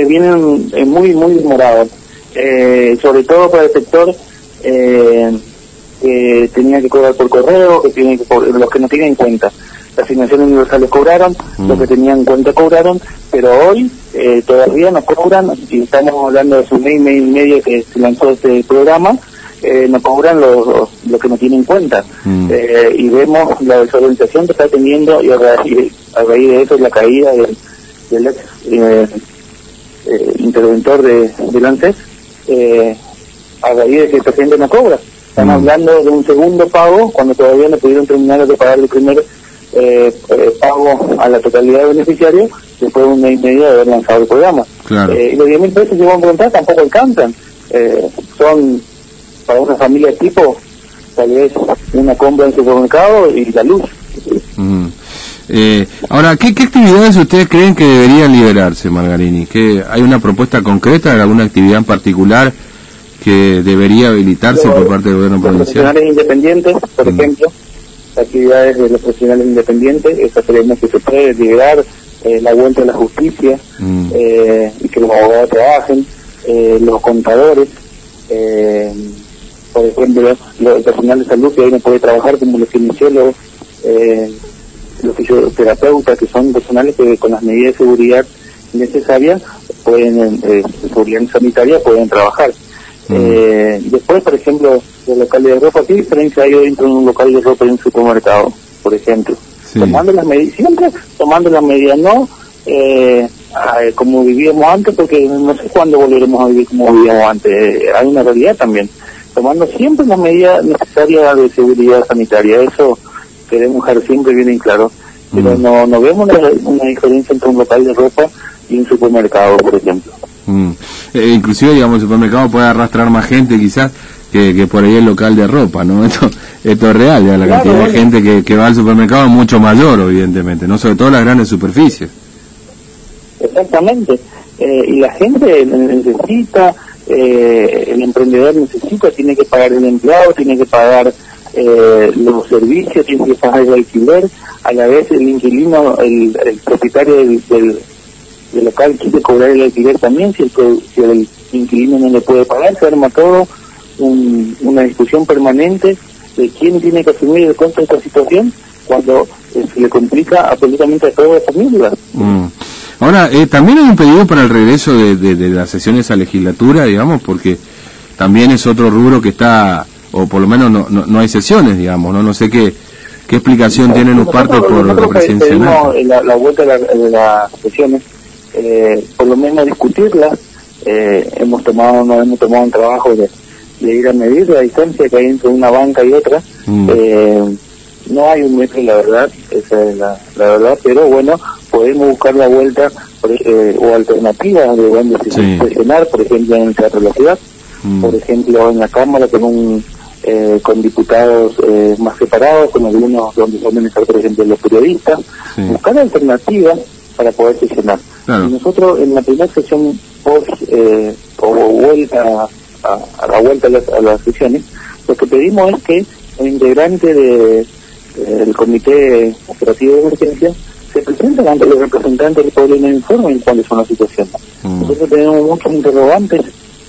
eh, vienen eh, muy, muy demorados. Eh, sobre todo para el sector eh, que tenía que cobrar por correo, que tiene que los que no tienen cuenta. Las asignaciones universales cobraron, Mm. los que tenían cuenta cobraron, pero hoy eh, todavía no cobran, y estamos hablando de un mes, y medio que se lanzó este programa, eh, no cobran los, los, los que no tienen cuenta. Mm. Eh, y vemos la desorganización que está teniendo y a raíz, a raíz de eso la caída del, del ex eh, eh, interventor de, del ANSES, eh, a raíz de que esta gente no cobra. Están Mm. hablando de un segundo pago cuando todavía no pudieron terminar de pagar el primer eh, eh, pago a la totalidad de beneficiarios después de un mes y medio de haber lanzado el programa. Claro. Eh, y los 10 mil pesos que van a preguntar tampoco alcanzan. Eh, son para una familia tipo tal vez una compra en supermercado y la luz. Mm. Eh, ahora, ¿qué, ¿qué actividades ustedes creen que deberían liberarse, Margarini? ¿Qué, ¿Hay una propuesta concreta de alguna actividad en particular que debería habilitarse por parte del gobierno Los provincial? profesionales independientes, por Mm. ejemplo, actividades de los profesionales independientes, eso creemos que se puede liberar, eh, la vuelta a la justicia, Mm. eh, y que los abogados trabajen, eh, los contadores, eh, por ejemplo, lo- el personal de salud que hoy no puede trabajar como los kinesiólogos, eh, los fisioterapeutas, que son personales que con las medidas de seguridad necesarias pueden, eh, seguridad sanitaria, pueden trabajar. Mm. Eh, después, por ejemplo, los locales de ropa, ¿qué diferencia hay dentro de un local de ropa y un supermercado, por ejemplo? Sí. Tomando las medidas, siempre tomando las medidas, no eh, como vivíamos antes, porque no sé cuándo volveremos a vivir como vivíamos antes, Eh, hay una realidad también. Tomando siempre las medidas necesarias de seguridad sanitaria, eso queremos dejar siempre bien en claro. Pero Mm. no, no vemos una, una diferencia entre un local de ropa y un supermercado, por ejemplo. Mm. Eh, inclusive, digamos, el supermercado puede arrastrar más gente quizás que, que por ahí el local de ropa, ¿no? Esto, esto es real, ya la Claro, cantidad de bueno. gente que, que va al supermercado es mucho mayor, evidentemente, ¿no? Sobre todo las grandes superficies. Exactamente. Eh, y la gente necesita, eh, el emprendedor necesita, tiene que pagar el empleado, tiene que pagar eh, los servicios, que pagar el alquiler. A la vez el inquilino, el, propietario del, del, del local quiere cobrar el alquiler también. Si el, si el inquilino no le puede pagar, se arma todo un- una discusión permanente de quién tiene que asumir el costo de esta situación cuando eh, se le complica absolutamente a toda la familia. Mm. Ahora, eh, también hay un pedido para el regreso de, de- de las sesiones a legislatura, digamos, porque también es otro rubro que está, o por lo menos no, no, no hay sesiones, digamos, ¿no? No sé qué, qué explicación tienen los partes por residencia pedimos la, la vuelta de, la- de las sesiones, eh, por lo menos discutirlas. Eh, hemos tomado, no hemos tomado un trabajo de, de ir a medir la distancia que hay entre una banca y otra. Mm. Eh, no hay un metro, la verdad, esa es la, la verdad, pero bueno, podemos buscar la vuelta por- eh, o alternativas de donde se Sí. puede sesionar, por ejemplo en el Teatro de la Ciudad, Mm. por ejemplo en la Cámara con un eh, con diputados eh, más separados, con algunos donde pueden estar, ejemplo, los periodistas, Sí. buscar alternativas para poder sesionar. Claro. Nosotros en la primera sesión post eh, o vuelta a, a la vuelta a las, a las sesiones, lo que pedimos es que el integrante de, del comité operativo de emergencia se presenten ante los representantes del pueblo y nos informen cuáles son las situaciones. Mm. Nosotros tenemos muchos interrogantes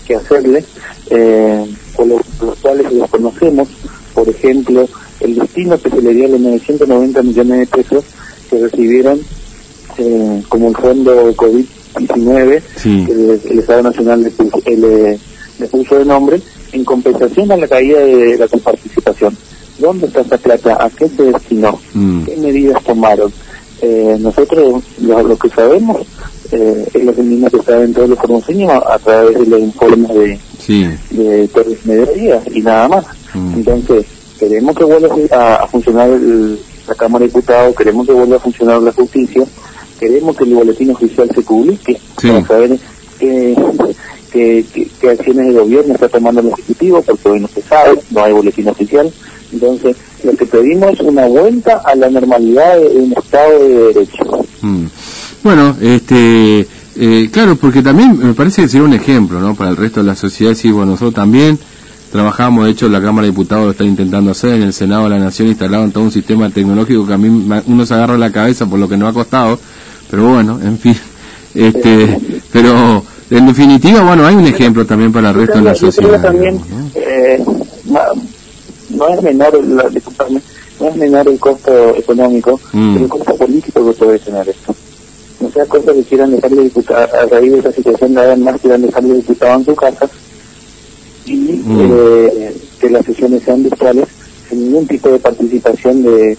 que hacerle, eh, por los, los cuales los conocemos, por ejemplo, el destino que se le dio a los 990 millones de pesos que recibieron eh, como el fondo COVID-19 Sí. que el, el Estado Nacional le puso, eh, le- le puso de nombre en compensación a la caída de la coparticipación. ¿Dónde está esa plata? ¿A qué se destinó? Mm. ¿Qué medidas tomaron? Eh, nosotros lo, lo que sabemos eh, es lo que mismo que saben todos los formoseños a, a través de los informes de, Sí. de Torres Mediodía y nada más. Mm. Entonces, queremos que vuelva a, a funcionar el- la Cámara de Diputados, queremos que vuelva a funcionar la justicia, queremos que el boletín oficial se publique Sí. para saber qué, qué, qué- qué acciones de gobierno está tomando el Ejecutivo, porque hoy no se sabe, no hay boletín oficial. Entonces, lo que pedimos es una vuelta a la normalidad de un Estado de Derecho. Mm. Bueno, este, eh, claro, porque también me parece que sería un ejemplo, ¿no? Para el resto de la sociedad, sí, bueno, nosotros también trabajamos, de hecho, la Cámara de Diputados lo está intentando hacer, en el Senado de la Nación instalaron todo un sistema tecnológico que a mí uno se agarra la cabeza por lo que nos ha costado, pero bueno, en fin, Este, pero en definitiva, bueno, hay un ejemplo también para el resto de la sociedad. también, eh, no, es menor, la, no es menor el costo económico, mm. pero el costo político que puede tener esto. Sea cosa que quieran dejarle diputado, a raíz de esa situación, nada más quieran dejarle diputado en su casa y mm. eh, que las sesiones sean virtuales sin ningún tipo de participación de,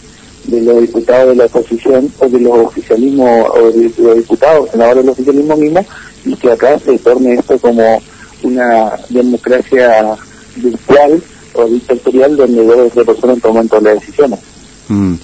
de los diputados de la oposición o de los oficialismos o de los diputados, senadores del oficialismo mismo y que acá se torne esto como una democracia virtual o dictatorial donde dos o tres personas toman todas las decisiones. Mm.